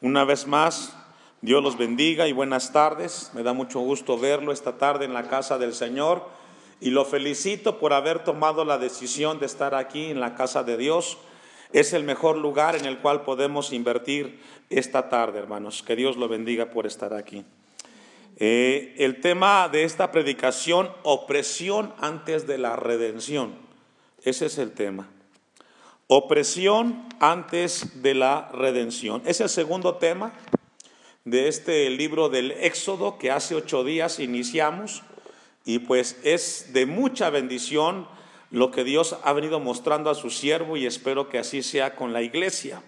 Una vez más, Dios los bendiga y buenas tardes. Me da mucho gusto verlo esta tarde en la casa del Señor y lo felicito por haber tomado la decisión de estar aquí en la casa de Dios. Es el mejor lugar en el cual podemos invertir esta tarde, hermanos. Que Dios lo bendiga por estar aquí. Eh, el tema de esta predicación, opresión antes de la redención. Ese es el tema. Opresión antes de la redención. Es el segundo tema de este libro del Éxodo que hace ocho días iniciamos y pues es de mucha bendición lo que Dios ha venido mostrando a su siervo y espero que así sea con la iglesia.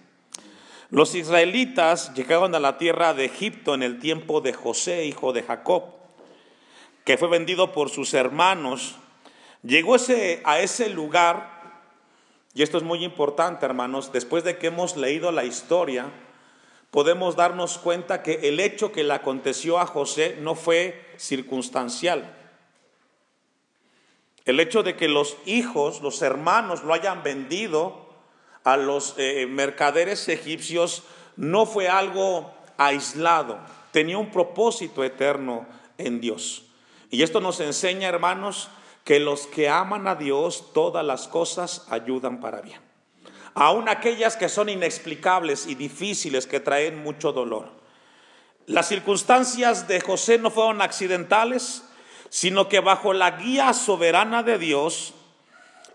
Los israelitas llegaron a la tierra de Egipto en el tiempo de José, hijo de Jacob, que fue vendido por sus hermanos. Llegó ese, a ese lugar, y esto es muy importante, hermanos, después de que hemos leído la historia, podemos darnos cuenta que el hecho que le aconteció a José no fue circunstancial. El hecho de que los hijos, los hermanos lo hayan vendido a los eh, mercaderes egipcios no fue algo aislado, tenía un propósito eterno en Dios. Y esto nos enseña, hermanos, que los que aman a Dios, todas las cosas ayudan para bien. Aun aquellas que son inexplicables y difíciles, que traen mucho dolor. Las circunstancias de José no fueron accidentales, sino que bajo la guía soberana de Dios,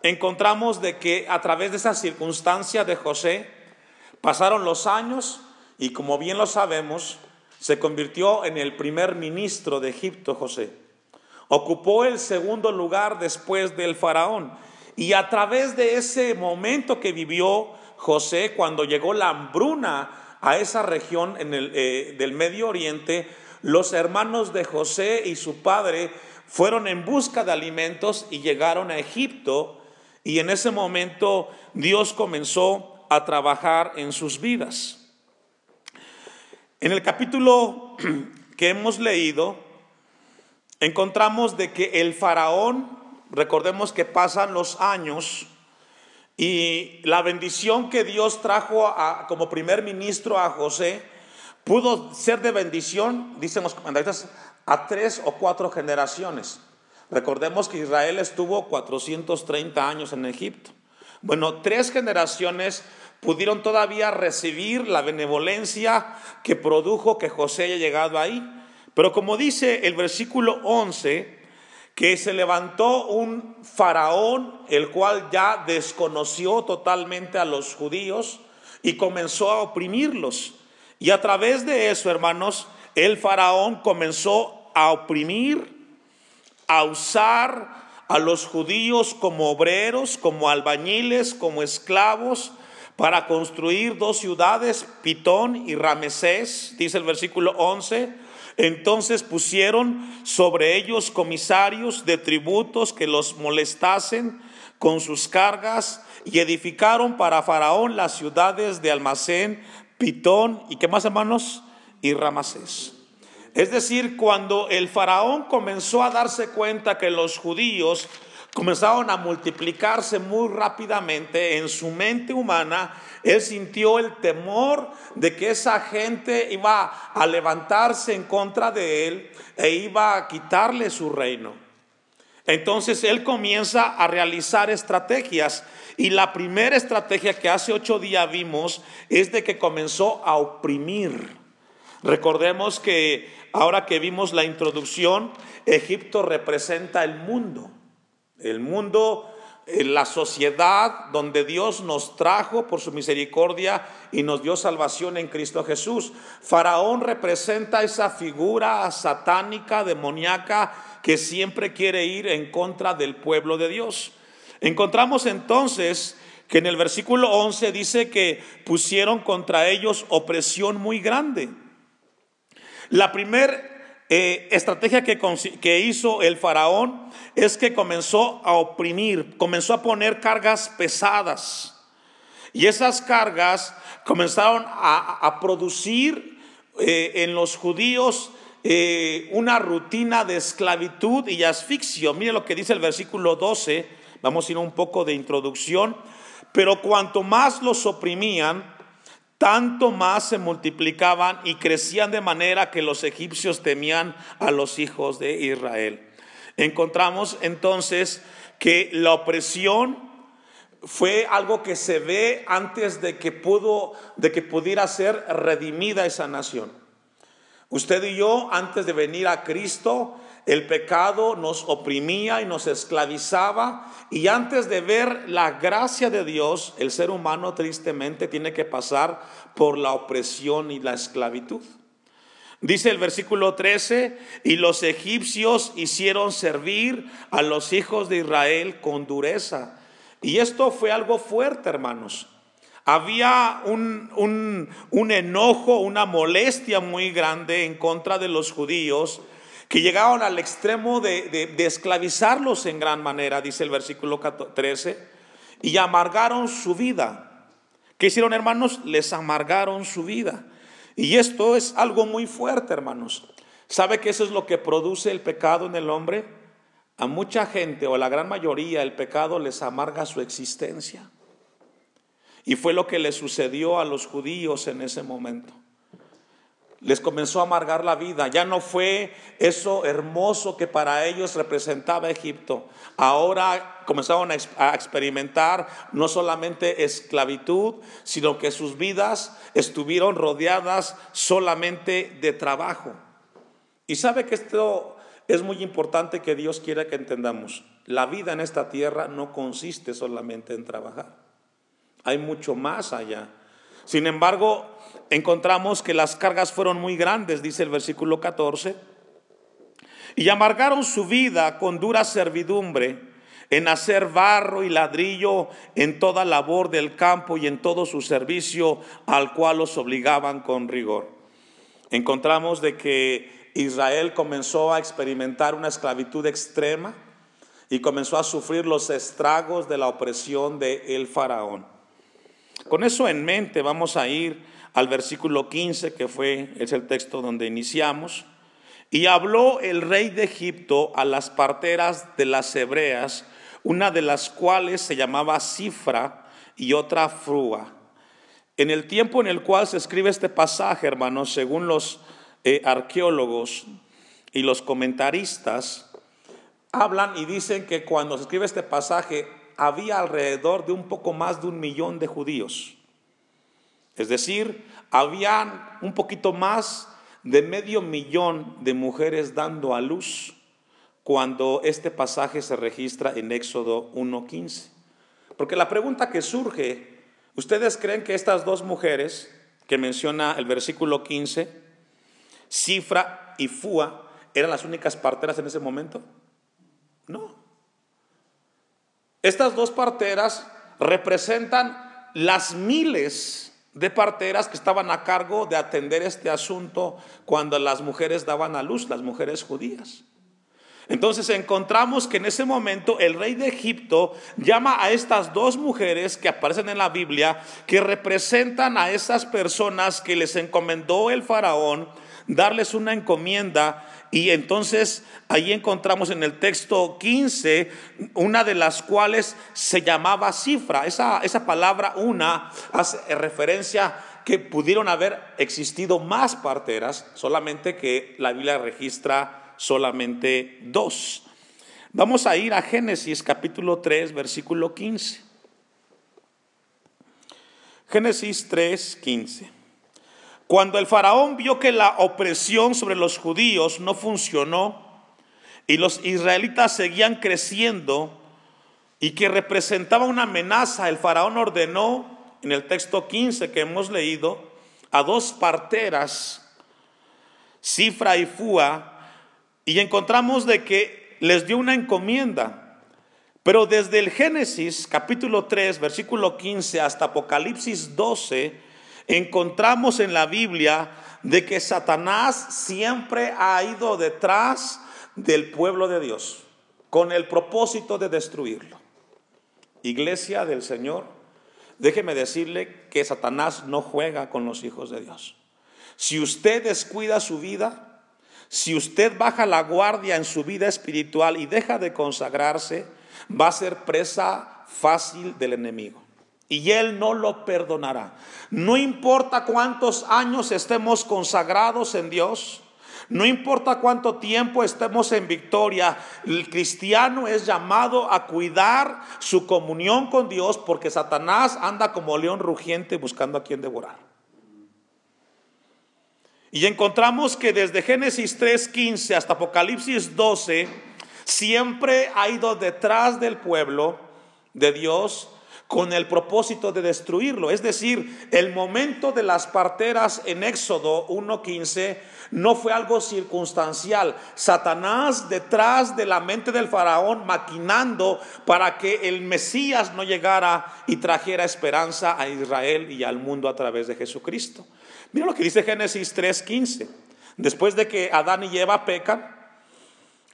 encontramos de que a través de esa circunstancia de José pasaron los años y como bien lo sabemos, se convirtió en el primer ministro de Egipto José. Ocupó el segundo lugar después del faraón. Y a través de ese momento que vivió José, cuando llegó la hambruna a esa región en el, eh, del Medio Oriente, los hermanos de José y su padre fueron en busca de alimentos y llegaron a Egipto y en ese momento Dios comenzó a trabajar en sus vidas. En el capítulo que hemos leído, encontramos de que el faraón, recordemos que pasan los años, y la bendición que Dios trajo como primer ministro a José pudo ser de bendición, dicen los comentaristas, a tres o cuatro generaciones. Recordemos que Israel estuvo 430 años en Egipto. Bueno, tres generaciones pudieron todavía recibir la benevolencia que produjo que José haya llegado ahí. Pero como dice el versículo 11, que se levantó un faraón, el cual ya desconoció totalmente a los judíos y comenzó a oprimirlos. Y a través de eso, hermanos, el faraón comenzó a oprimir a usar a los judíos como obreros, como albañiles, como esclavos, para construir dos ciudades, Pitón y Ramesés, dice el versículo 11. Entonces pusieron sobre ellos comisarios de tributos que los molestasen con sus cargas y edificaron para Faraón las ciudades de Almacén, Pitón y qué más hermanos y Ramasés. Es decir, cuando el faraón comenzó a darse cuenta que los judíos comenzaron a multiplicarse muy rápidamente en su mente humana, él sintió el temor de que esa gente iba a levantarse en contra de él e iba a quitarle su reino. Entonces él comienza a realizar estrategias y la primera estrategia que hace ocho días vimos es de que comenzó a oprimir. Recordemos que ahora que vimos la introducción, Egipto representa el mundo, el mundo, la sociedad donde Dios nos trajo por su misericordia y nos dio salvación en Cristo Jesús. Faraón representa esa figura satánica, demoníaca, que siempre quiere ir en contra del pueblo de Dios. Encontramos entonces que en el versículo 11 dice que pusieron contra ellos opresión muy grande. La primera eh, estrategia que, hizo el faraón es que comenzó a oprimir, comenzó a poner cargas pesadas. Y esas cargas comenzaron a, producir eh, en los judíos eh, una rutina de esclavitud y asfixio. Mire lo que dice el versículo 12, vamos a ir un poco de introducción. Pero cuanto más los oprimían, tanto más se multiplicaban y crecían de manera que los egipcios temían a los hijos de Israel. Encontramos entonces que la opresión fue algo que se ve antes de que pudo de que pudiera ser redimida esa nación. Usted y yo antes de venir a Cristo el pecado nos oprimía y nos esclavizaba y antes de ver la gracia de Dios, el ser humano tristemente tiene que pasar por la opresión y la esclavitud. Dice el versículo 13, y los egipcios hicieron servir a los hijos de Israel con dureza. Y esto fue algo fuerte, hermanos. Había un, un, enojo, una molestia muy grande en contra de los judíos que llegaron al extremo de, esclavizarlos en gran manera, dice el versículo 13, y amargaron su vida. ¿Qué hicieron hermanos? Les amargaron su vida. Y esto es algo muy fuerte, hermanos. ¿Sabe que eso es lo que produce el pecado en el hombre? A mucha gente o a la gran mayoría el pecado les amarga su existencia. Y fue lo que le sucedió a los judíos en ese momento les comenzó a amargar la vida. Ya no fue eso hermoso que para ellos representaba Egipto. Ahora comenzaron a experimentar no solamente esclavitud, sino que sus vidas estuvieron rodeadas solamente de trabajo. Y sabe que esto es muy importante que Dios quiera que entendamos. La vida en esta tierra no consiste solamente en trabajar. Hay mucho más allá. Sin embargo, encontramos que las cargas fueron muy grandes, dice el versículo 14, y amargaron su vida con dura servidumbre en hacer barro y ladrillo en toda labor del campo y en todo su servicio al cual los obligaban con rigor. Encontramos de que Israel comenzó a experimentar una esclavitud extrema y comenzó a sufrir los estragos de la opresión de el faraón. Con eso en mente vamos a ir al versículo 15, que fue, es el texto donde iniciamos. Y habló el rey de Egipto a las parteras de las hebreas, una de las cuales se llamaba Cifra y otra Frúa. En el tiempo en el cual se escribe este pasaje, hermanos, según los eh, arqueólogos y los comentaristas, hablan y dicen que cuando se escribe este pasaje había alrededor de un poco más de un millón de judíos. Es decir, habían un poquito más de medio millón de mujeres dando a luz cuando este pasaje se registra en Éxodo 1.15. Porque la pregunta que surge, ¿ustedes creen que estas dos mujeres que menciona el versículo 15, Cifra y Fua, eran las únicas parteras en ese momento? No. Estas dos parteras representan las miles de parteras que estaban a cargo de atender este asunto cuando las mujeres daban a luz, las mujeres judías. Entonces encontramos que en ese momento el rey de Egipto llama a estas dos mujeres que aparecen en la Biblia, que representan a esas personas que les encomendó el faraón, darles una encomienda y entonces ahí encontramos en el texto 15 una de las cuales se llamaba cifra. Esa, esa palabra una hace referencia que pudieron haber existido más parteras, solamente que la Biblia registra solamente dos. Vamos a ir a Génesis capítulo 3, versículo 15. Génesis 3, 15. Cuando el faraón vio que la opresión sobre los judíos no funcionó y los israelitas seguían creciendo y que representaba una amenaza, el faraón ordenó en el texto 15 que hemos leído a dos parteras, Cifra y Fua, y encontramos de que les dio una encomienda. Pero desde el Génesis capítulo 3, versículo 15 hasta Apocalipsis 12, encontramos en la Biblia de que Satanás siempre ha ido detrás del pueblo de Dios con el propósito de destruirlo. Iglesia del Señor, déjeme decirle que Satanás no juega con los hijos de Dios. Si usted descuida su vida, si usted baja la guardia en su vida espiritual y deja de consagrarse, va a ser presa fácil del enemigo. Y Él no lo perdonará. No importa cuántos años estemos consagrados en Dios, no importa cuánto tiempo estemos en victoria, el cristiano es llamado a cuidar su comunión con Dios porque Satanás anda como león rugiente buscando a quien devorar. Y encontramos que desde Génesis 3.15 hasta Apocalipsis 12, siempre ha ido detrás del pueblo de Dios con el propósito de destruirlo. Es decir, el momento de las parteras en Éxodo 1.15 no fue algo circunstancial. Satanás detrás de la mente del faraón maquinando para que el Mesías no llegara y trajera esperanza a Israel y al mundo a través de Jesucristo. Mira lo que dice Génesis 3.15. Después de que Adán y Eva pecan,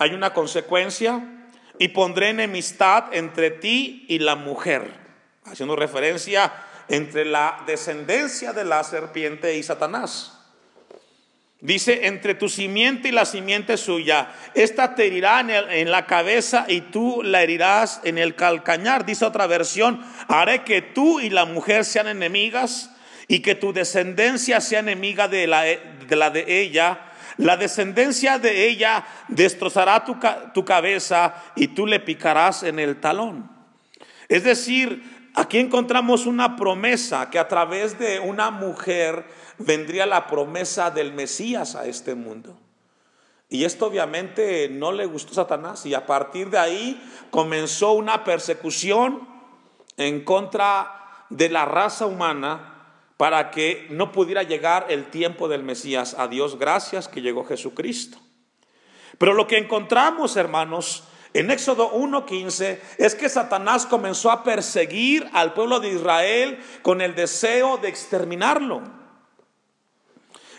hay una consecuencia y pondré enemistad entre ti y la mujer haciendo referencia entre la descendencia de la serpiente y Satanás. Dice, entre tu simiente y la simiente suya, esta te herirá en, la cabeza y tú la herirás en el calcañar. Dice otra versión, haré que tú y la mujer sean enemigas y que tu descendencia sea enemiga de la de, la de ella. La descendencia de ella destrozará tu cabeza y tú le picarás en el talón. Es decir, Aquí encontramos una promesa que a través de una mujer vendría la promesa del Mesías a este mundo. Y esto obviamente no le gustó a Satanás y a partir de ahí comenzó una persecución en contra de la raza humana para que no pudiera llegar el tiempo del Mesías. A Dios gracias que llegó Jesucristo. Pero lo que encontramos, hermanos, en Éxodo 1.15 es que Satanás comenzó a perseguir al pueblo de Israel con el deseo de exterminarlo.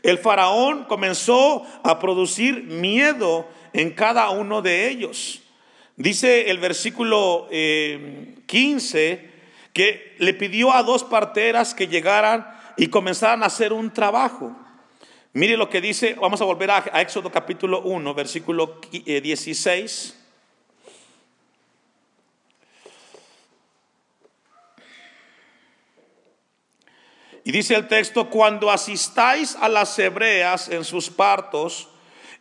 El faraón comenzó a producir miedo en cada uno de ellos. Dice el versículo 15 eh, que le pidió a dos parteras que llegaran y comenzaran a hacer un trabajo. Mire lo que dice, vamos a volver a, a Éxodo capítulo 1, versículo 16. Y dice el texto, cuando asistáis a las hebreas en sus partos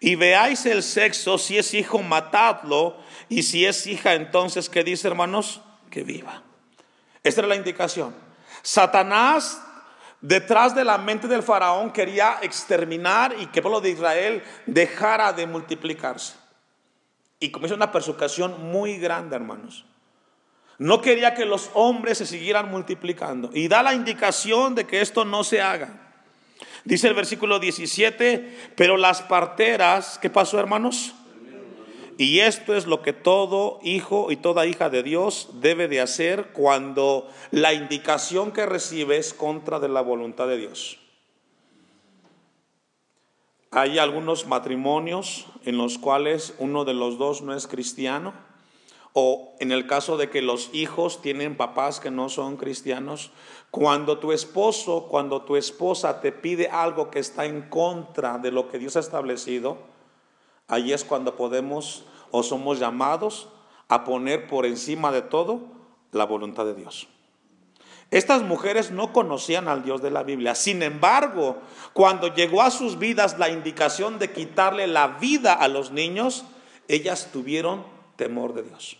y veáis el sexo, si es hijo, matadlo, y si es hija, entonces, ¿qué dice hermanos? Que viva. Esta era la indicación. Satanás, detrás de la mente del faraón, quería exterminar y que el pueblo de Israel dejara de multiplicarse. Y comenzó una persecución muy grande, hermanos. No quería que los hombres se siguieran multiplicando. Y da la indicación de que esto no se haga. Dice el versículo 17, pero las parteras, ¿qué pasó hermanos? Y esto es lo que todo hijo y toda hija de Dios debe de hacer cuando la indicación que recibe es contra de la voluntad de Dios. Hay algunos matrimonios en los cuales uno de los dos no es cristiano o en el caso de que los hijos tienen papás que no son cristianos, cuando tu esposo, cuando tu esposa te pide algo que está en contra de lo que Dios ha establecido, ahí es cuando podemos o somos llamados a poner por encima de todo la voluntad de Dios. Estas mujeres no conocían al Dios de la Biblia. Sin embargo, cuando llegó a sus vidas la indicación de quitarle la vida a los niños, ellas tuvieron temor de Dios.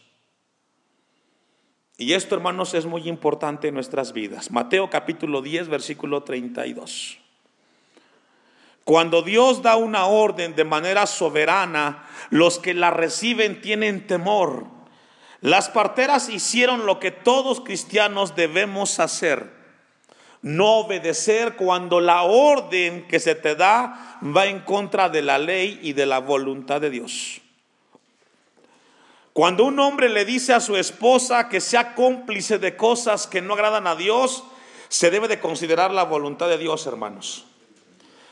Y esto, hermanos, es muy importante en nuestras vidas. Mateo capítulo 10, versículo 32. Cuando Dios da una orden de manera soberana, los que la reciben tienen temor. Las parteras hicieron lo que todos cristianos debemos hacer. No obedecer cuando la orden que se te da va en contra de la ley y de la voluntad de Dios. Cuando un hombre le dice a su esposa que sea cómplice de cosas que no agradan a Dios, se debe de considerar la voluntad de Dios, hermanos.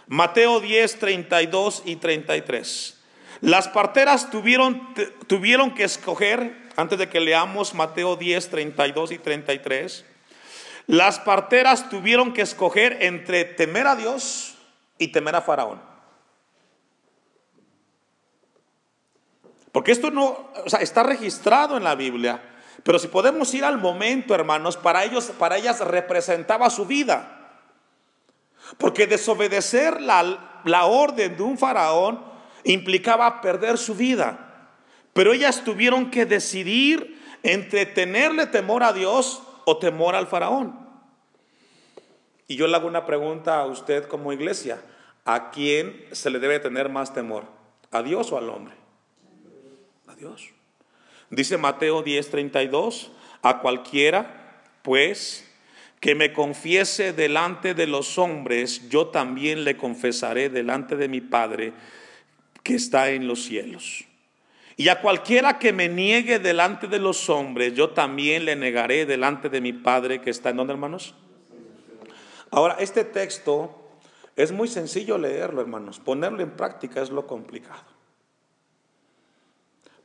Mateo 10, 32 y 33. Las parteras tuvieron, tuvieron que escoger, antes de que leamos Mateo 10, 32 y 33, las parteras tuvieron que escoger entre temer a Dios y temer a Faraón. Porque esto no, o sea, está registrado en la Biblia, Pero si podemos ir al momento, hermanos, para ellos, para ellas representaba su vida. Porque desobedecer la, la orden de un faraón implicaba perder su vida. Pero ellas tuvieron que decidir entre tenerle temor a Dios o temor al faraón. Y yo le hago una pregunta a usted como iglesia. ¿A quién se le debe tener más temor? ¿A Dios o al hombre? Dios. Dice Mateo 10:32, a cualquiera, pues, que me confiese delante de los hombres, yo también le confesaré delante de mi Padre que está en los cielos. Y a cualquiera que me niegue delante de los hombres, yo también le negaré delante de mi Padre que está en donde, hermanos? Ahora, este texto es muy sencillo leerlo, hermanos. Ponerlo en práctica es lo complicado.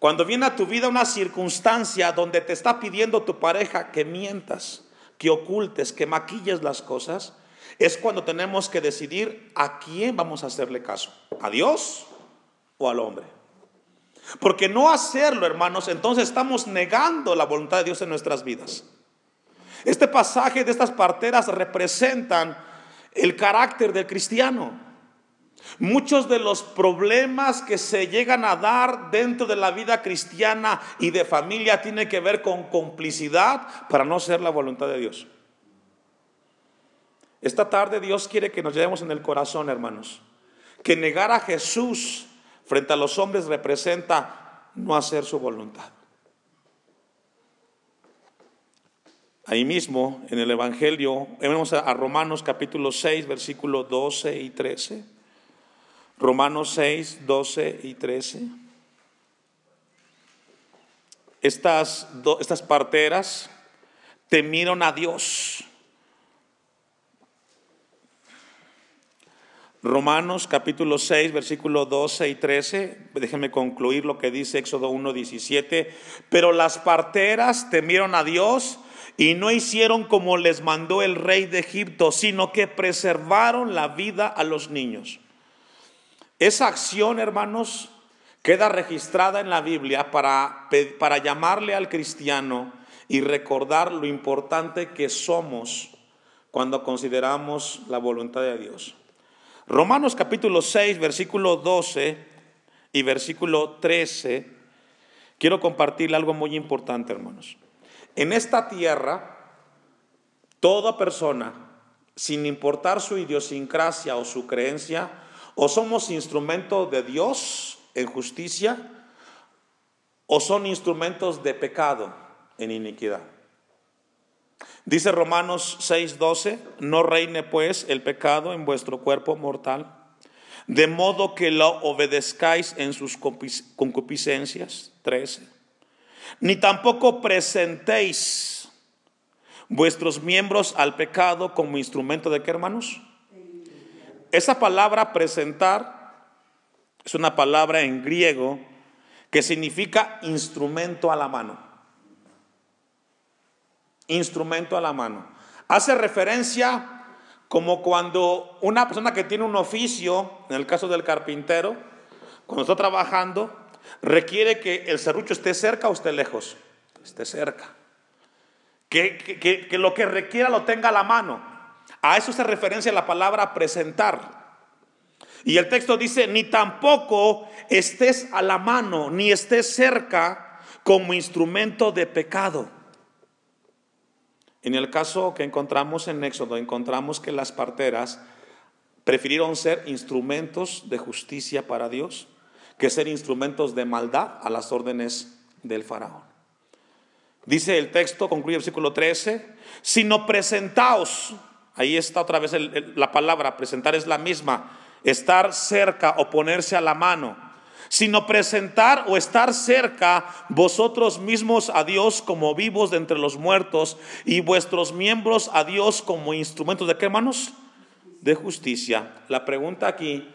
Cuando viene a tu vida una circunstancia donde te está pidiendo tu pareja que mientas, que ocultes, que maquilles las cosas, es cuando tenemos que decidir a quién vamos a hacerle caso, a Dios o al hombre. Porque no hacerlo, hermanos, entonces estamos negando la voluntad de Dios en nuestras vidas. Este pasaje de estas parteras representan el carácter del cristiano. Muchos de los problemas que se llegan a dar dentro de la vida cristiana y de familia tienen que ver con complicidad para no ser la voluntad de Dios. Esta tarde Dios quiere que nos llevemos en el corazón, hermanos, que negar a Jesús frente a los hombres representa no hacer su voluntad. Ahí mismo, en el Evangelio, vemos a Romanos capítulo 6, versículos 12 y 13. Romanos 6, 12 y 13. Estas, estas parteras temieron a Dios. Romanos capítulo 6, versículos 12 y 13. Déjenme concluir lo que dice Éxodo 1, 17. Pero las parteras temieron a Dios y no hicieron como les mandó el rey de Egipto, sino que preservaron la vida a los niños. Esa acción, hermanos, queda registrada en la Biblia para, para llamarle al cristiano y recordar lo importante que somos cuando consideramos la voluntad de Dios. Romanos capítulo 6, versículo 12 y versículo 13, quiero compartir algo muy importante, hermanos. En esta tierra, toda persona, sin importar su idiosincrasia o su creencia, o somos instrumentos de Dios en justicia, o son instrumentos de pecado en iniquidad. Dice Romanos 6:12, no reine pues el pecado en vuestro cuerpo mortal, de modo que lo obedezcáis en sus concupiscencias. 13 ni tampoco presentéis vuestros miembros al pecado como instrumento de qué, hermanos? Esa palabra presentar es una palabra en griego que significa instrumento a la mano. Instrumento a la mano. Hace referencia como cuando una persona que tiene un oficio, en el caso del carpintero, cuando está trabajando, requiere que el serrucho esté cerca o esté lejos. Esté cerca. Que, que, lo que requiera lo tenga a la mano. A eso se referencia la palabra presentar. Y el texto dice, ni tampoco estés a la mano, ni estés cerca como instrumento de pecado. En el caso que encontramos en Éxodo, encontramos que las parteras prefirieron ser instrumentos de justicia para Dios que ser instrumentos de maldad a las órdenes del faraón. Dice el texto, concluye el versículo 13, sino presentaos, ahí está otra vez la palabra, presentar es la misma, estar cerca o ponerse a la mano, sino presentar o estar cerca vosotros mismos a Dios como vivos de entre los muertos y vuestros miembros a Dios como instrumentos de qué manos? De justicia. La pregunta aquí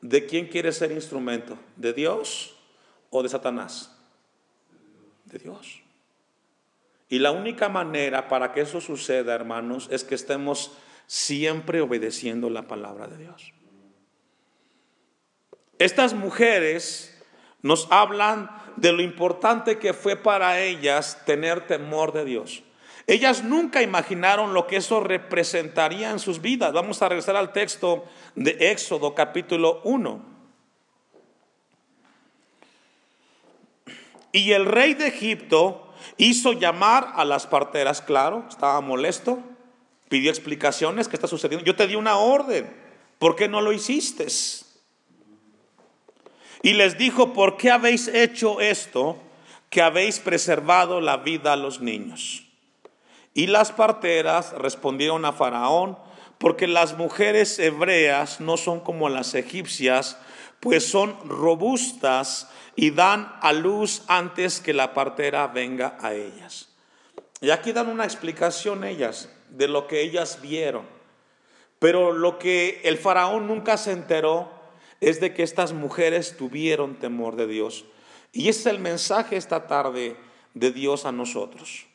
¿De quién quiere ser instrumento? ¿De Dios o de Satanás? De Dios. Y la única manera para que eso suceda, hermanos, es que estemos siempre obedeciendo la palabra de Dios. Estas mujeres nos hablan de lo importante que fue para ellas tener temor de Dios. Ellas nunca imaginaron lo que eso representaría en sus vidas. Vamos a regresar al texto de Éxodo capítulo 1. Y el rey de Egipto hizo llamar a las parteras, claro, estaba molesto, pidió explicaciones, ¿qué está sucediendo? Yo te di una orden, ¿por qué no lo hiciste? Y les dijo, ¿por qué habéis hecho esto que habéis preservado la vida a los niños? Y las parteras respondieron a Faraón, porque las mujeres hebreas no son como las egipcias, pues son robustas y dan a luz antes que la partera venga a ellas. Y aquí dan una explicación ellas de lo que ellas vieron. Pero lo que el faraón nunca se enteró es de que estas mujeres tuvieron temor de Dios. Y ese es el mensaje esta tarde de Dios a nosotros.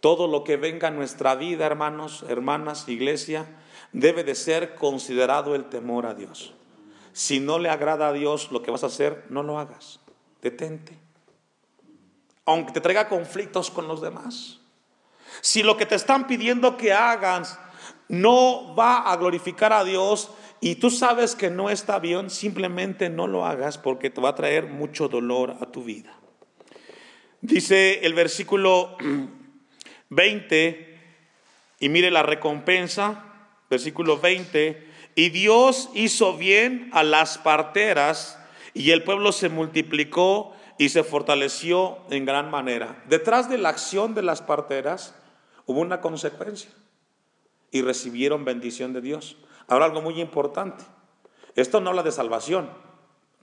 Todo lo que venga a nuestra vida, hermanos, hermanas, iglesia, debe de ser considerado el temor a Dios. Si no le agrada a Dios lo que vas a hacer, no lo hagas. Detente. Aunque te traiga conflictos con los demás. Si lo que te están pidiendo que hagas no va a glorificar a Dios, y tú sabes que no está bien, simplemente no lo hagas porque te va a traer mucho dolor a tu vida. Dice el versículo 20, y mire la recompensa, versículo 20, y Dios hizo bien a las parteras y el pueblo se multiplicó y se fortaleció en gran manera. Detrás de la acción de las parteras hubo una consecuencia y recibieron bendición de Dios. Ahora algo muy importante. Esto no habla de salvación,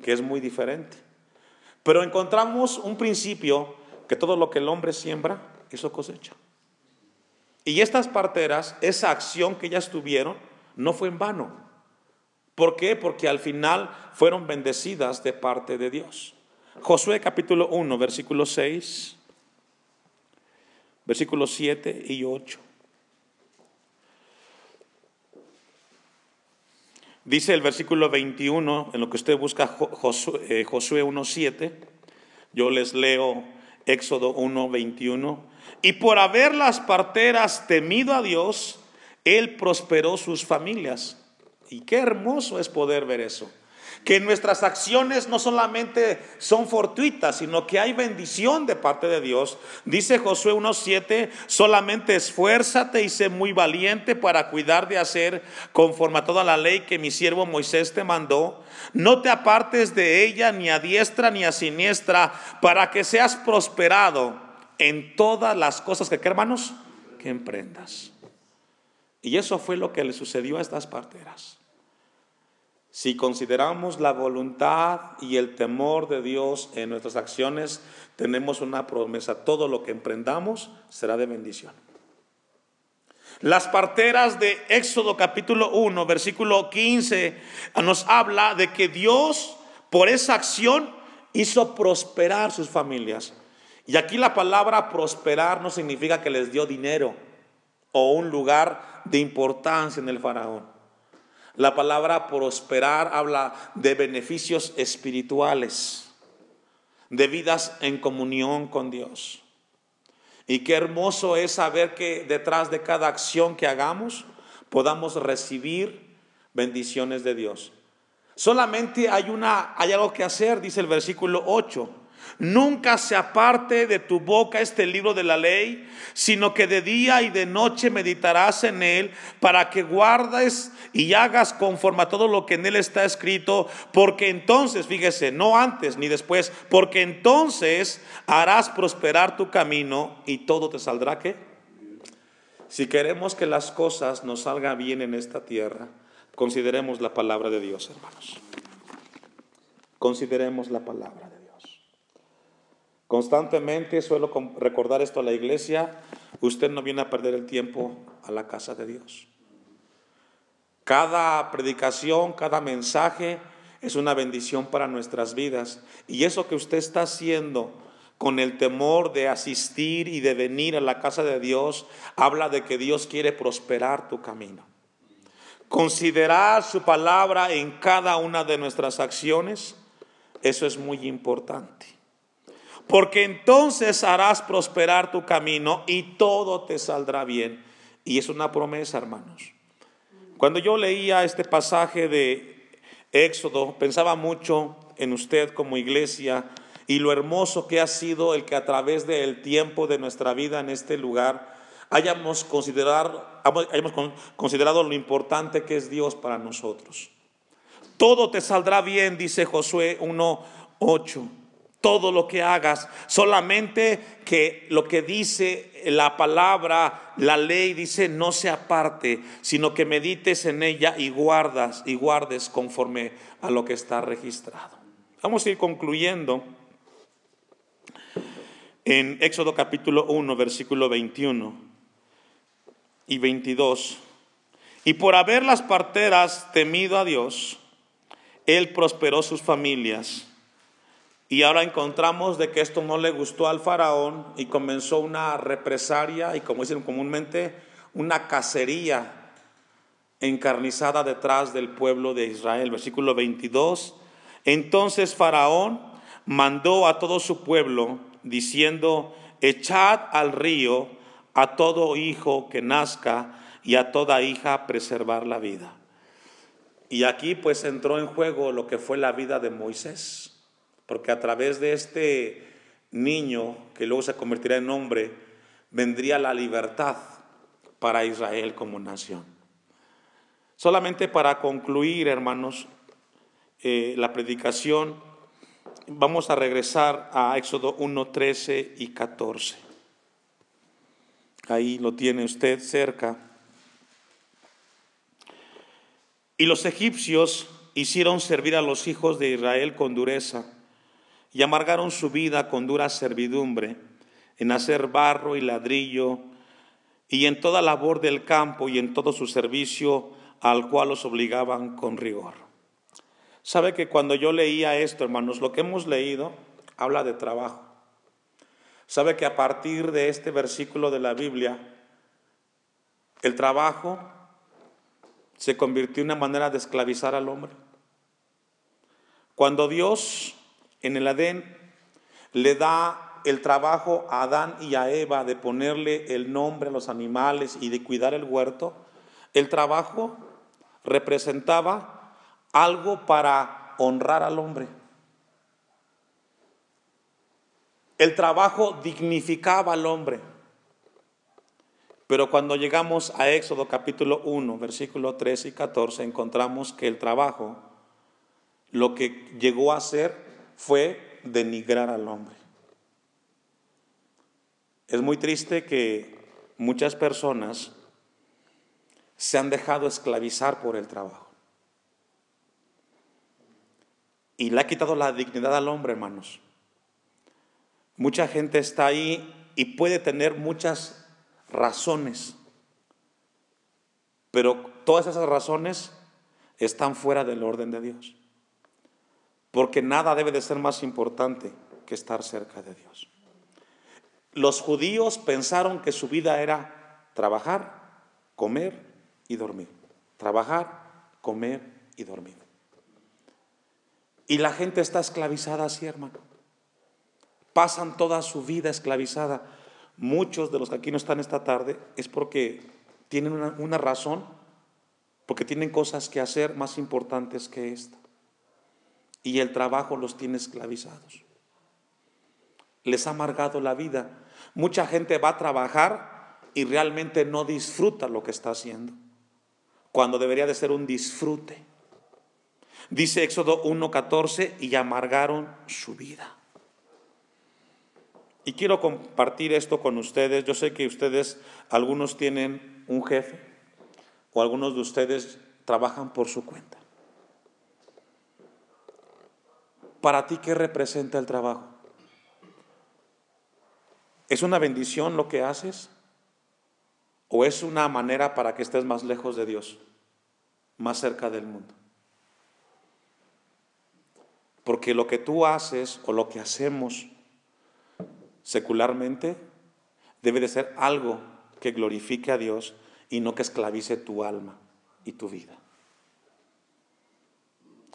que es muy diferente. Pero encontramos un principio que todo lo que el hombre siembra, eso cosecha. Y estas parteras, esa acción que ellas tuvieron, no fue en vano. ¿Por qué? Porque al final fueron bendecidas de parte de Dios. Josué capítulo 1, versículo 6, versículos 7 y 8. Dice el versículo 21, en lo que usted busca Josué, 1.7, eh, yo les leo Éxodo 1.21, y por haber las parteras temido a Dios, Él prosperó sus familias. Y qué hermoso es poder ver eso que nuestras acciones no solamente son fortuitas, sino que hay bendición de parte de Dios. Dice Josué 1.7, solamente esfuérzate y sé muy valiente para cuidar de hacer conforme a toda la ley que mi siervo Moisés te mandó. No te apartes de ella ni a diestra ni a siniestra, para que seas prosperado en todas las cosas que, ¿qué, hermanos, que emprendas. Y eso fue lo que le sucedió a estas parteras. Si consideramos la voluntad y el temor de Dios en nuestras acciones, tenemos una promesa. Todo lo que emprendamos será de bendición. Las parteras de Éxodo capítulo 1, versículo 15, nos habla de que Dios, por esa acción, hizo prosperar sus familias. Y aquí la palabra prosperar no significa que les dio dinero o un lugar de importancia en el faraón. La palabra prosperar habla de beneficios espirituales, de vidas en comunión con Dios. Y qué hermoso es saber que detrás de cada acción que hagamos podamos recibir bendiciones de Dios. Solamente hay una hay algo que hacer, dice el versículo 8. Nunca se aparte de tu boca este libro de la ley, sino que de día y de noche meditarás en él para que guardes y hagas conforme a todo lo que en él está escrito, porque entonces, fíjese, no antes ni después, porque entonces harás prosperar tu camino y todo te saldrá qué? Si queremos que las cosas nos salgan bien en esta tierra, consideremos la palabra de Dios, hermanos. Consideremos la palabra de Constantemente suelo recordar esto a la iglesia, usted no viene a perder el tiempo a la casa de Dios. Cada predicación, cada mensaje es una bendición para nuestras vidas. Y eso que usted está haciendo con el temor de asistir y de venir a la casa de Dios, habla de que Dios quiere prosperar tu camino. Considerar su palabra en cada una de nuestras acciones Eso es muy importante. Porque entonces harás prosperar tu camino y todo te saldrá bien. Y es una promesa, hermanos. Cuando yo leía este pasaje de Éxodo, pensaba mucho en usted como iglesia y lo hermoso que ha sido el que a través del tiempo de nuestra vida en este lugar hayamos considerado, hayamos considerado lo importante que es Dios para nosotros. Todo te saldrá bien, dice Josué 1.8. Todo lo que hagas, solamente que lo que dice la palabra, la ley dice, no se aparte, sino que medites en ella y guardas y guardes conforme a lo que está registrado. Vamos a ir concluyendo en Éxodo capítulo 1, versículo 21 y 22. Y por haber las parteras temido a Dios, Él prosperó sus familias. Y ahora encontramos de que esto no le gustó al faraón y comenzó una represaria y como dicen comúnmente, una cacería encarnizada detrás del pueblo de Israel. Versículo 22. Entonces Faraón mandó a todo su pueblo diciendo, echad al río a todo hijo que nazca y a toda hija preservar la vida. Y aquí pues entró en juego lo que fue la vida de Moisés, porque a través de este niño, que luego se convertirá en hombre, vendría la libertad para Israel como nación. Solamente para concluir, hermanos, eh, la predicación, vamos a regresar a Éxodo 1, 13 y 14. Ahí lo tiene usted cerca. Y los egipcios hicieron servir a los hijos de Israel con dureza y amargaron su vida con dura servidumbre en hacer barro y ladrillo y en toda labor del campo y en todo su servicio al cual los obligaban con rigor. Sabe que cuando yo leía esto, hermanos, lo que hemos leído habla de trabajo. Sabe que a partir de este versículo de la Biblia, el trabajo se convirtió en una manera de esclavizar al hombre. Cuando Dios en el Adén le da el trabajo a Adán y a Eva de ponerle el nombre a los animales y de cuidar el huerto, el trabajo representaba algo para honrar al hombre. El trabajo dignificaba al hombre. Pero cuando llegamos a Éxodo capítulo 1, versículo 13 y 14, encontramos que el trabajo lo que llegó a hacer fue denigrar al hombre. Es muy triste que muchas personas se han dejado esclavizar por el trabajo. y le ha quitado la dignidad al hombre, hermanos. Mucha gente está ahí y puede tener muchas razones, pero todas esas razones están fuera del orden de Dios. Porque nada debe de ser más importante que estar cerca de Dios. Los judíos pensaron que su vida era trabajar, comer y dormir. Trabajar, comer y dormir. Y la gente está esclavizada así, hermano. Pasan toda su vida esclavizada. Muchos de los que aquí no están esta tarde es porque tienen una, razón, porque tienen cosas que hacer más importantes que esta. Y el trabajo los tiene esclavizados. Les ha amargado la vida. Mucha gente va a trabajar y realmente no disfruta lo que está haciendo, cuando debería de ser un disfrute. Dice Éxodo 1.14, y amargaron su vida. Y quiero compartir esto con ustedes. Yo sé que ustedes, algunos tienen un jefe o algunos de ustedes trabajan por su cuenta. ¿Para ti qué representa el trabajo? ¿Es una bendición lo que haces? ¿O es una manera para que estés más lejos de Dios, más cerca del mundo? Porque lo que tú haces o lo que hacemos secularmente debe de ser algo que glorifique a Dios y no que esclavice tu alma y tu vida.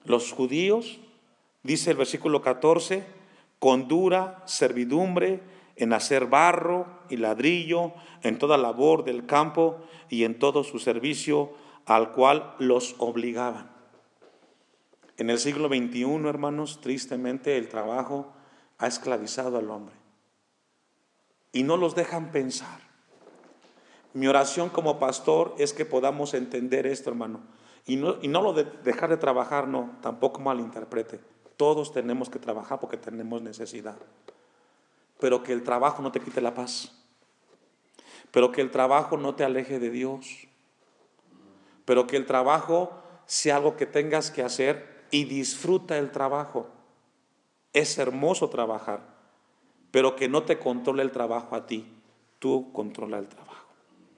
Los judíos Dice el versículo 14, con dura servidumbre en hacer barro y ladrillo, en toda labor del campo y en todo su servicio al cual los obligaban. En el siglo XXI, hermanos, tristemente el trabajo ha esclavizado al hombre y no los dejan pensar. Mi oración como pastor es que podamos entender esto, hermano. Y no, y no lo de dejar de trabajar, no, tampoco malinterprete. Todos tenemos que trabajar porque tenemos necesidad. Pero que el trabajo no te quite la paz. Pero que el trabajo no te aleje de Dios. Pero que el trabajo sea algo que tengas que hacer y disfruta el trabajo. Es hermoso trabajar, pero que no te controle el trabajo a ti. Tú controla el trabajo.